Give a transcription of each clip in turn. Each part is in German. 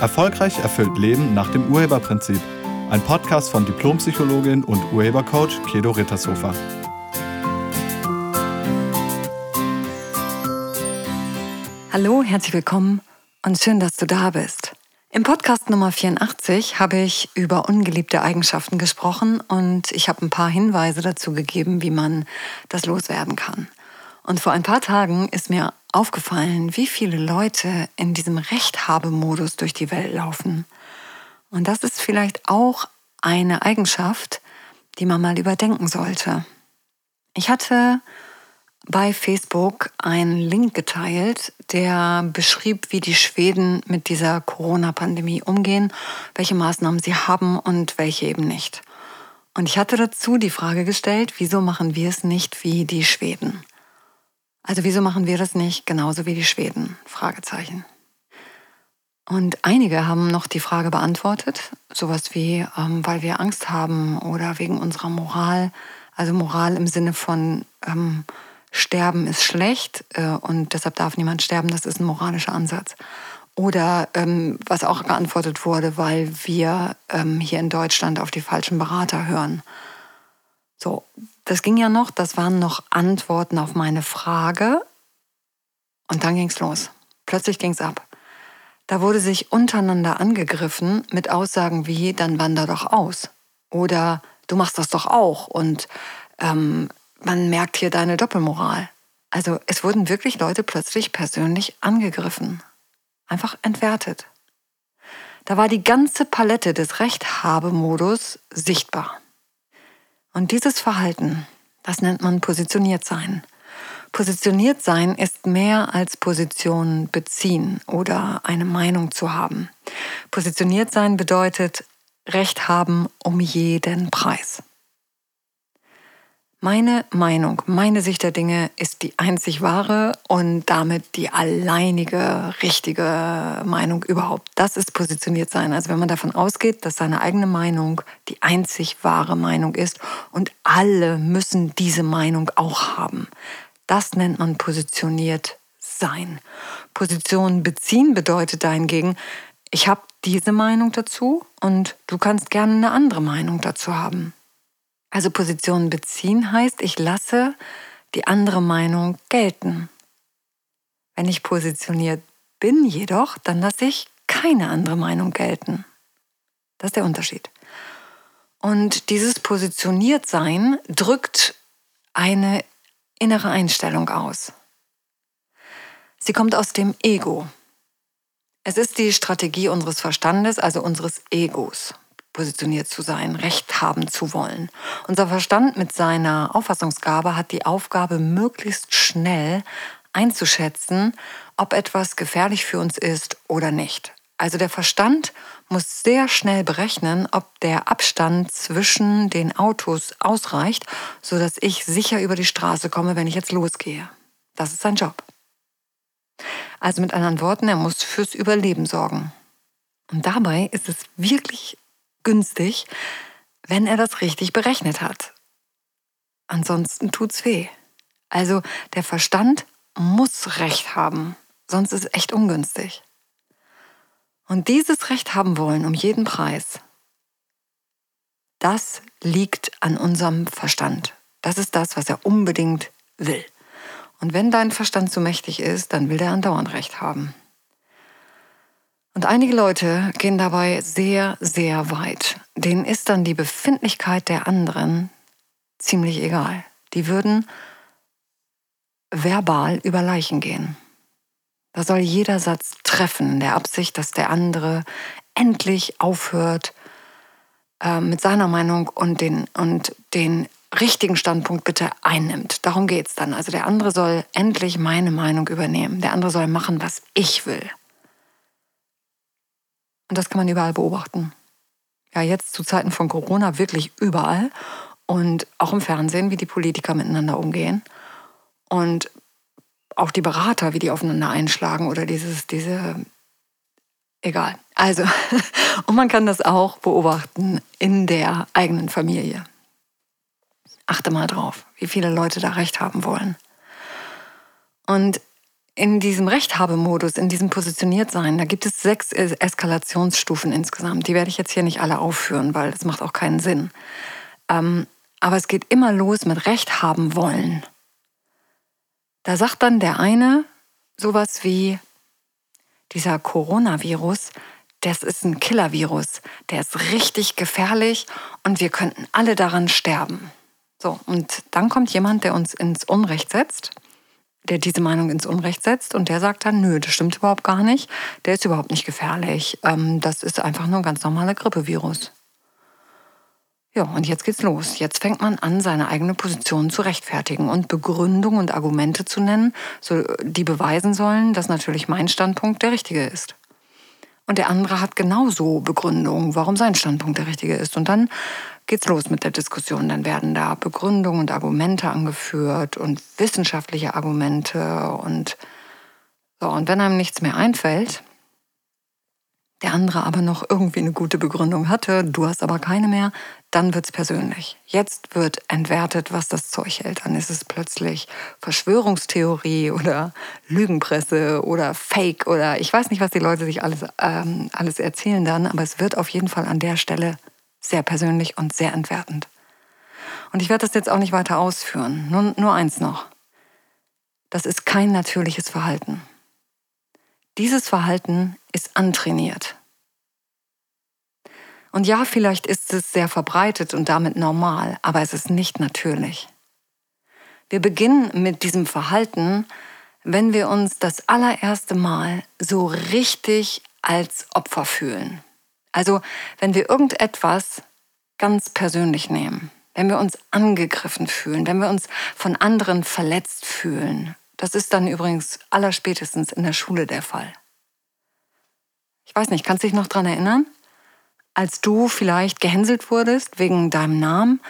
Erfolgreich erfüllt Leben nach dem Urheberprinzip. Ein Podcast von Diplompsychologin und Urhebercoach Kedo Rittershofer. Hallo, herzlich willkommen und schön, dass du da bist. Im Podcast Nummer 84 habe ich über ungeliebte Eigenschaften gesprochen und ich habe ein paar Hinweise dazu gegeben, wie man das loswerden kann. Und vor ein paar Tagen ist mir aufgefallen, wie viele Leute in diesem Rechthabemodus durch die Welt laufen. Und das ist vielleicht auch eine Eigenschaft, die man mal überdenken sollte. Ich hatte bei Facebook einen Link geteilt, der beschrieb, wie die Schweden mit dieser Corona-Pandemie umgehen, welche Maßnahmen sie haben und welche eben nicht. Und ich hatte dazu die Frage gestellt, wieso machen wir es nicht wie die Schweden? Also wieso machen wir das nicht genauso wie die Schweden? Fragezeichen. Und einige haben noch die Frage beantwortet, sowas wie, ähm, weil wir Angst haben oder wegen unserer Moral. Also Moral im Sinne von ähm, Sterben ist schlecht äh, und deshalb darf niemand sterben, das ist ein moralischer Ansatz. Oder ähm, was auch geantwortet wurde, weil wir ähm, hier in Deutschland auf die falschen Berater hören. So, das ging ja noch, das waren noch Antworten auf meine Frage. Und dann ging es los. Plötzlich ging es ab. Da wurde sich untereinander angegriffen mit Aussagen wie, dann wander doch aus. Oder du machst das doch auch. Und ähm, man merkt hier deine Doppelmoral. Also es wurden wirklich Leute plötzlich persönlich angegriffen. Einfach entwertet. Da war die ganze Palette des Rechthabemodus sichtbar. Und dieses Verhalten, das nennt man positioniert sein. Positioniert sein ist mehr als Position beziehen oder eine Meinung zu haben. Positioniert sein bedeutet Recht haben um jeden Preis. Meine Meinung, meine Sicht der Dinge ist die einzig wahre und damit die alleinige richtige Meinung überhaupt. Das ist positioniert sein. Also wenn man davon ausgeht, dass seine eigene Meinung die einzig wahre Meinung ist und alle müssen diese Meinung auch haben. Das nennt man positioniert sein. Position beziehen bedeutet dahingegen, ich habe diese Meinung dazu und du kannst gerne eine andere Meinung dazu haben. Also Position beziehen heißt, ich lasse die andere Meinung gelten. Wenn ich positioniert bin jedoch, dann lasse ich keine andere Meinung gelten. Das ist der Unterschied. Und dieses Positioniertsein drückt eine innere Einstellung aus. Sie kommt aus dem Ego. Es ist die Strategie unseres Verstandes, also unseres Egos positioniert zu sein, Recht haben zu wollen. Unser Verstand mit seiner Auffassungsgabe hat die Aufgabe, möglichst schnell einzuschätzen, ob etwas gefährlich für uns ist oder nicht. Also der Verstand muss sehr schnell berechnen, ob der Abstand zwischen den Autos ausreicht, sodass ich sicher über die Straße komme, wenn ich jetzt losgehe. Das ist sein Job. Also mit anderen Worten, er muss fürs Überleben sorgen. Und dabei ist es wirklich günstig, wenn er das richtig berechnet hat. Ansonsten tut's weh. Also der Verstand muss Recht haben, sonst ist es echt ungünstig. Und dieses Recht haben wollen um jeden Preis, das liegt an unserem Verstand. Das ist das, was er unbedingt will. Und wenn dein Verstand zu mächtig ist, dann will er andauernd Recht haben. Und einige Leute gehen dabei sehr, sehr weit. Denen ist dann die Befindlichkeit der anderen ziemlich egal. Die würden verbal über Leichen gehen. Da soll jeder Satz treffen, in der Absicht, dass der andere endlich aufhört äh, mit seiner Meinung und den, und den richtigen Standpunkt bitte einnimmt. Darum geht es dann. Also der andere soll endlich meine Meinung übernehmen. Der andere soll machen, was ich will. Und das kann man überall beobachten. Ja, jetzt zu Zeiten von Corona wirklich überall und auch im Fernsehen, wie die Politiker miteinander umgehen und auch die Berater, wie die aufeinander einschlagen oder dieses, diese, egal. Also, und man kann das auch beobachten in der eigenen Familie. Achte mal drauf, wie viele Leute da recht haben wollen. Und in diesem Rechthabemodus, in diesem Positioniertsein, da gibt es sechs Eskalationsstufen insgesamt. Die werde ich jetzt hier nicht alle aufführen, weil das macht auch keinen Sinn. Ähm, aber es geht immer los mit Recht haben wollen. Da sagt dann der eine sowas wie, dieser Coronavirus, das ist ein Killervirus, der ist richtig gefährlich und wir könnten alle daran sterben. So, und dann kommt jemand, der uns ins Unrecht setzt, der diese Meinung ins Unrecht setzt und der sagt dann, nö, das stimmt überhaupt gar nicht, der ist überhaupt nicht gefährlich, ähm, das ist einfach nur ein ganz normaler Grippevirus. Ja, und jetzt geht's los. Jetzt fängt man an, seine eigene Position zu rechtfertigen und Begründungen und Argumente zu nennen, so, die beweisen sollen, dass natürlich mein Standpunkt der richtige ist. Und der andere hat genauso Begründungen, warum sein Standpunkt der richtige ist. Und dann geht's los mit der Diskussion. Dann werden da Begründungen und Argumente angeführt und wissenschaftliche Argumente und so. Und wenn einem nichts mehr einfällt, der andere aber noch irgendwie eine gute Begründung hatte, du hast aber keine mehr, dann wird's persönlich. Jetzt wird entwertet, was das Zeug hält. Dann ist es plötzlich Verschwörungstheorie oder Lügenpresse oder Fake oder ich weiß nicht, was die Leute sich alles, ähm, alles erzählen dann, aber es wird auf jeden Fall an der Stelle sehr persönlich und sehr entwertend. Und ich werde das jetzt auch nicht weiter ausführen. Nur, nur eins noch. Das ist kein natürliches Verhalten. Dieses Verhalten ist antrainiert. Und ja, vielleicht ist es sehr verbreitet und damit normal, aber es ist nicht natürlich. Wir beginnen mit diesem Verhalten, wenn wir uns das allererste Mal so richtig als Opfer fühlen. Also wenn wir irgendetwas ganz persönlich nehmen, wenn wir uns angegriffen fühlen, wenn wir uns von anderen verletzt fühlen. Das ist dann übrigens allerspätestens in der Schule der Fall. Ich weiß nicht, kannst du dich noch daran erinnern? Als du vielleicht gehänselt wurdest wegen deinem Namen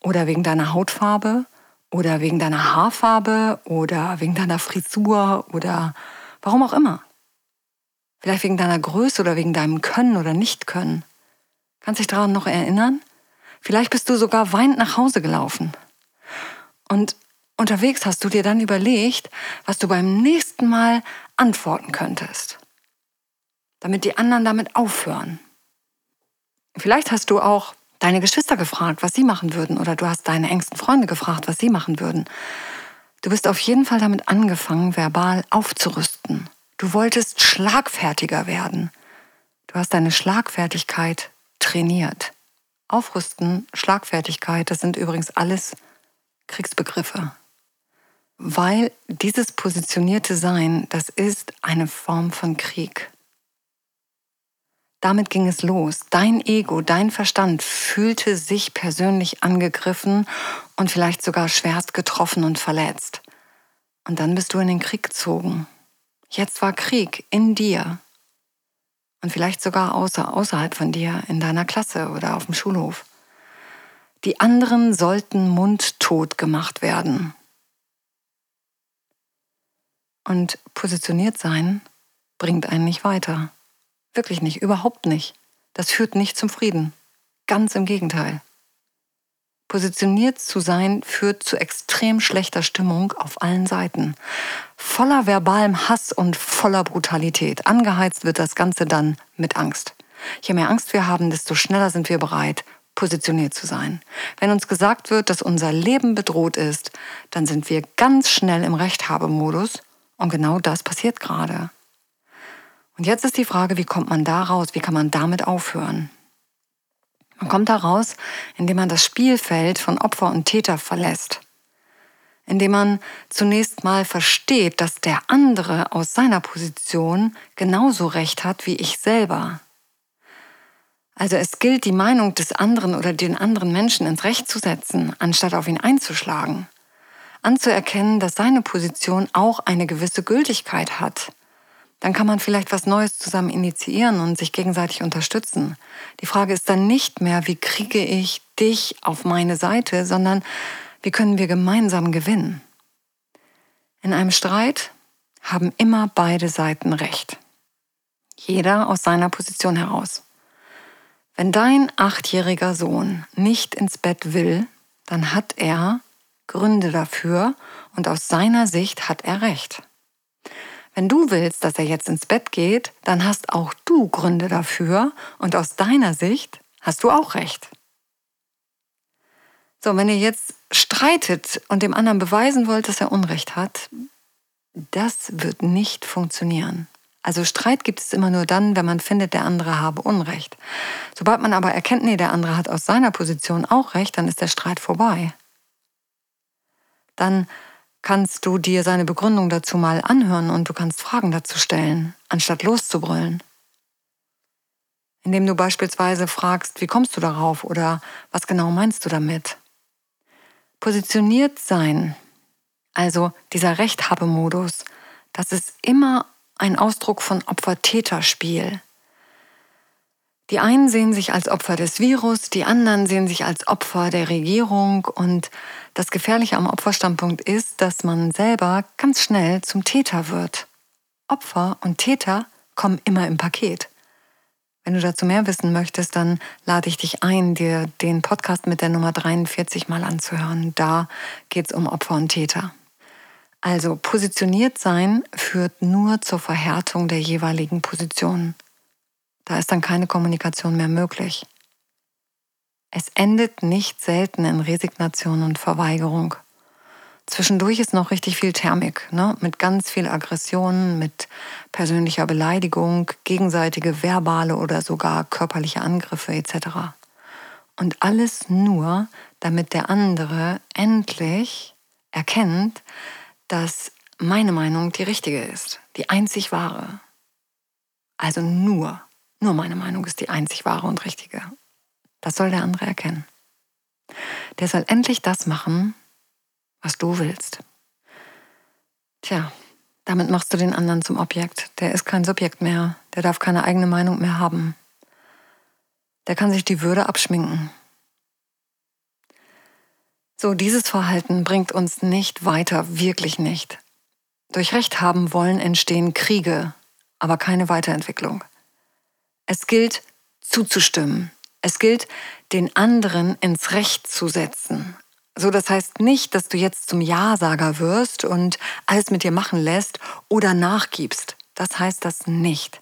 oder wegen deiner Hautfarbe oder wegen deiner Haarfarbe oder wegen deiner Frisur oder warum auch immer. Vielleicht wegen deiner Größe oder wegen deinem Können oder Nicht-Können. Kannst dich daran noch erinnern? Vielleicht bist du sogar weinend nach Hause gelaufen. Und unterwegs hast du dir dann überlegt, was du beim nächsten Mal antworten könntest. Damit die anderen damit aufhören. Vielleicht hast du auch deine Geschwister gefragt, was sie machen würden. Oder du hast deine engsten Freunde gefragt, was sie machen würden. Du bist auf jeden Fall damit angefangen, verbal aufzurüsten. Du wolltest schlagfertiger werden. Du hast deine Schlagfertigkeit trainiert. Aufrüsten, Schlagfertigkeit, das sind übrigens alles Kriegsbegriffe. Weil dieses positionierte Sein, das ist eine Form von Krieg. Damit ging es los. Dein Ego, dein Verstand fühlte sich persönlich angegriffen und vielleicht sogar schwerst getroffen und verletzt. Und dann bist du in den Krieg gezogen. Jetzt war Krieg in dir. Und vielleicht sogar außer, außerhalb von dir, in deiner Klasse oder auf dem Schulhof. Die anderen sollten mundtot gemacht werden. Und positioniert sein bringt einen nicht weiter. Wirklich nicht, überhaupt nicht. Das führt nicht zum Frieden. Ganz im Gegenteil. Positioniert zu sein führt zu extrem schlechter Stimmung auf allen Seiten. Voller verbalem Hass und voller Brutalität. Angeheizt wird das Ganze dann mit Angst. Je mehr Angst wir haben, desto schneller sind wir bereit, positioniert zu sein. Wenn uns gesagt wird, dass unser Leben bedroht ist, dann sind wir ganz schnell im Rechthabemodus und genau das passiert gerade. Und jetzt ist die Frage, wie kommt man da raus? Wie kann man damit aufhören? Man kommt da raus, indem man das Spielfeld von Opfer und Täter verlässt. Indem man zunächst mal versteht, dass der andere aus seiner Position genauso recht hat wie ich selber. Also es gilt, die Meinung des anderen oder den anderen Menschen ins Recht zu setzen, anstatt auf ihn einzuschlagen. Anzuerkennen, dass seine Position auch eine gewisse Gültigkeit hat dann kann man vielleicht was Neues zusammen initiieren und sich gegenseitig unterstützen. Die Frage ist dann nicht mehr, wie kriege ich dich auf meine Seite, sondern wie können wir gemeinsam gewinnen. In einem Streit haben immer beide Seiten recht. Jeder aus seiner Position heraus. Wenn dein achtjähriger Sohn nicht ins Bett will, dann hat er Gründe dafür und aus seiner Sicht hat er recht. Wenn du willst, dass er jetzt ins Bett geht, dann hast auch du Gründe dafür und aus deiner Sicht hast du auch recht. So, wenn ihr jetzt streitet und dem anderen beweisen wollt, dass er Unrecht hat, das wird nicht funktionieren. Also Streit gibt es immer nur dann, wenn man findet, der andere habe Unrecht. Sobald man aber erkennt, nee, der andere hat aus seiner Position auch recht, dann ist der Streit vorbei. Dann kannst du dir seine Begründung dazu mal anhören und du kannst Fragen dazu stellen, anstatt loszubrüllen. Indem du beispielsweise fragst, wie kommst du darauf oder was genau meinst du damit? Positioniert sein, also dieser Rechthabemodus, das ist immer ein Ausdruck von Opfer-Täter-Spiel. Die einen sehen sich als Opfer des Virus, die anderen sehen sich als Opfer der Regierung und das Gefährliche am Opferstandpunkt ist, dass man selber ganz schnell zum Täter wird. Opfer und Täter kommen immer im Paket. Wenn du dazu mehr wissen möchtest, dann lade ich dich ein, dir den Podcast mit der Nummer 43 mal anzuhören. Da geht es um Opfer und Täter. Also positioniert sein führt nur zur Verhärtung der jeweiligen Positionen. Da ist dann keine Kommunikation mehr möglich. Es endet nicht selten in Resignation und Verweigerung. Zwischendurch ist noch richtig viel Thermik, ne? mit ganz viel Aggression, mit persönlicher Beleidigung, gegenseitige verbale oder sogar körperliche Angriffe etc. Und alles nur, damit der andere endlich erkennt, dass meine Meinung die richtige ist, die einzig wahre. Also nur, nur meine Meinung ist die einzig wahre und richtige. Das soll der andere erkennen. Der soll endlich das machen, was du willst. Tja, damit machst du den anderen zum Objekt. Der ist kein Subjekt mehr. Der darf keine eigene Meinung mehr haben. Der kann sich die Würde abschminken. So, dieses Verhalten bringt uns nicht weiter, wirklich nicht. Durch Recht haben wollen entstehen Kriege, aber keine Weiterentwicklung. Es gilt zuzustimmen. Es gilt, den anderen ins Recht zu setzen. So, das heißt nicht, dass du jetzt zum Ja-Sager wirst und alles mit dir machen lässt oder nachgibst. Das heißt das nicht.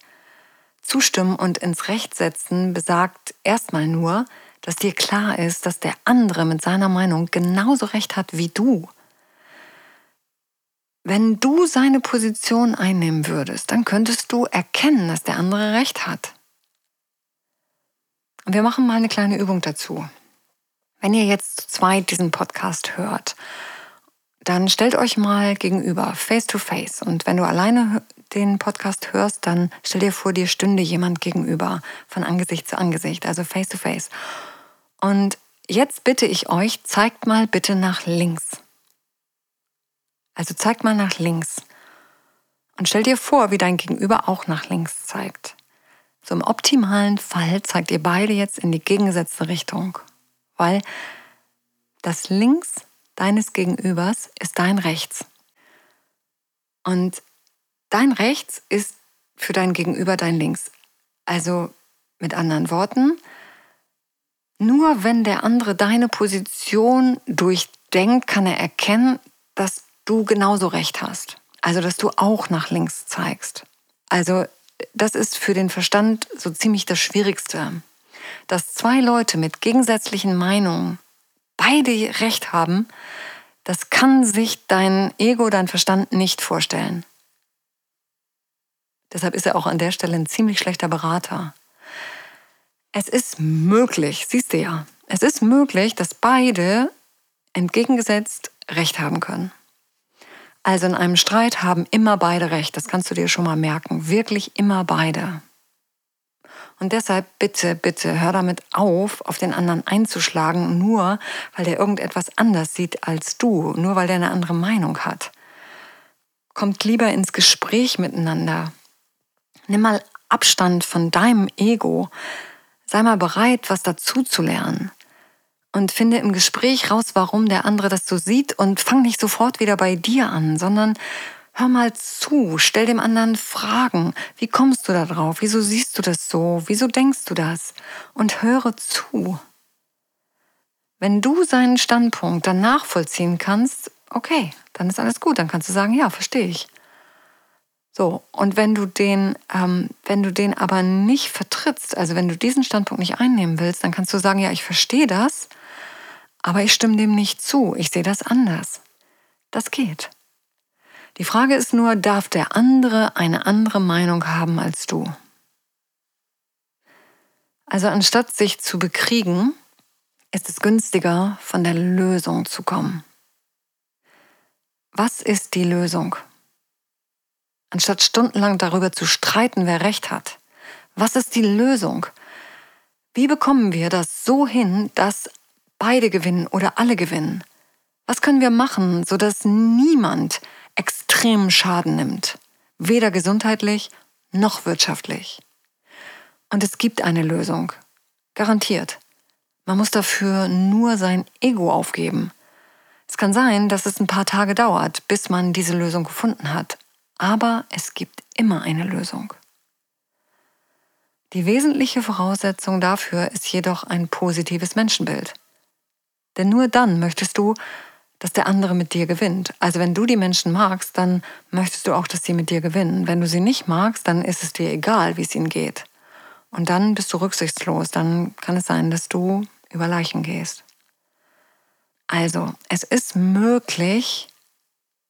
Zustimmen und ins Recht setzen besagt erstmal nur, dass dir klar ist, dass der andere mit seiner Meinung genauso recht hat wie du. Wenn du seine Position einnehmen würdest, dann könntest du erkennen, dass der andere recht hat. Und wir machen mal eine kleine Übung dazu. Wenn ihr jetzt zu zweit diesen Podcast hört, dann stellt euch mal gegenüber, face to face. Und wenn du alleine den Podcast hörst, dann stell dir vor, dir stünde jemand gegenüber, von Angesicht zu Angesicht, also face to face. Und jetzt bitte ich euch, zeigt mal bitte nach links. Also zeigt mal nach links. Und stell dir vor, wie dein Gegenüber auch nach links zeigt. So im optimalen Fall zeigt ihr beide jetzt in die gegengesetzte Richtung. Weil das Links deines Gegenübers ist dein Rechts. Und dein Rechts ist für dein Gegenüber dein Links. Also mit anderen Worten, nur wenn der andere deine Position durchdenkt, kann er erkennen, dass du genauso recht hast. Also, dass du auch nach links zeigst. Also, das ist für den Verstand so ziemlich das Schwierigste. Dass zwei Leute mit gegensätzlichen Meinungen beide recht haben, das kann sich dein Ego, dein Verstand nicht vorstellen. Deshalb ist er auch an der Stelle ein ziemlich schlechter Berater. Es ist möglich, siehst du ja, es ist möglich, dass beide entgegengesetzt Recht haben können. Also in einem Streit haben immer beide Recht, das kannst du dir schon mal merken, wirklich immer beide. Und deshalb bitte, bitte, hör damit auf, auf den anderen einzuschlagen, nur weil der irgendetwas anders sieht als du, nur weil der eine andere Meinung hat. Kommt lieber ins Gespräch miteinander. Nimm mal Abstand von deinem Ego. Sei mal bereit, was dazu zu lernen. Und finde im Gespräch raus, warum der andere das so sieht und fang nicht sofort wieder bei dir an, sondern hör mal zu, stell dem anderen Fragen. Wie kommst du da drauf? Wieso siehst du das so? Wieso denkst du das? Und höre zu. Wenn du seinen Standpunkt dann nachvollziehen kannst, okay, dann ist alles gut, dann kannst du sagen, ja, verstehe ich. So, und wenn du den, ähm, wenn du den aber nicht vertrittst, also wenn du diesen Standpunkt nicht einnehmen willst, dann kannst du sagen, ja, ich verstehe das, aber ich stimme dem nicht zu, ich sehe das anders. Das geht. Die Frage ist nur, darf der andere eine andere Meinung haben als du? Also anstatt sich zu bekriegen, ist es günstiger, von der Lösung zu kommen. Was ist die Lösung? Anstatt stundenlang darüber zu streiten, wer recht hat. Was ist die Lösung? Wie bekommen wir das so hin, dass beide gewinnen oder alle gewinnen? Was können wir machen, sodass niemand extremen Schaden nimmt? Weder gesundheitlich noch wirtschaftlich. Und es gibt eine Lösung. Garantiert. Man muss dafür nur sein Ego aufgeben. Es kann sein, dass es ein paar Tage dauert, bis man diese Lösung gefunden hat. Aber es gibt immer eine Lösung. Die wesentliche Voraussetzung dafür ist jedoch ein positives Menschenbild. Denn nur dann möchtest du, dass der andere mit dir gewinnt. Also wenn du die Menschen magst, dann möchtest du auch, dass sie mit dir gewinnen. Wenn du sie nicht magst, dann ist es dir egal, wie es ihnen geht. Und dann bist du rücksichtslos. Dann kann es sein, dass du über Leichen gehst. Also, es ist möglich,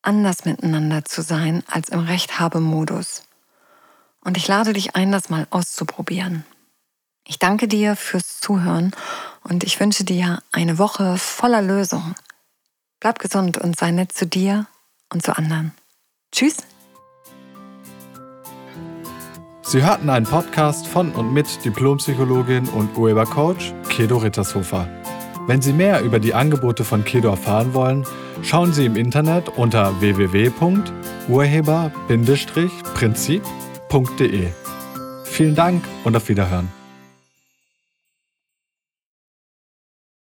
anders miteinander zu sein als im Rechthabemodus. Und ich lade dich ein, das mal auszuprobieren. Ich danke dir fürs Zuhören und ich wünsche dir eine Woche voller Lösungen. Bleib gesund und sei nett zu dir und zu anderen. Tschüss. Sie hörten einen Podcast von und mit Diplompsychologin und Urhebercoach Kedo Rittershofer. Wenn Sie mehr über die Angebote von Kedo erfahren wollen, schauen Sie im Internet unter www.urheber-prinzip.de. Vielen Dank und auf Wiederhören.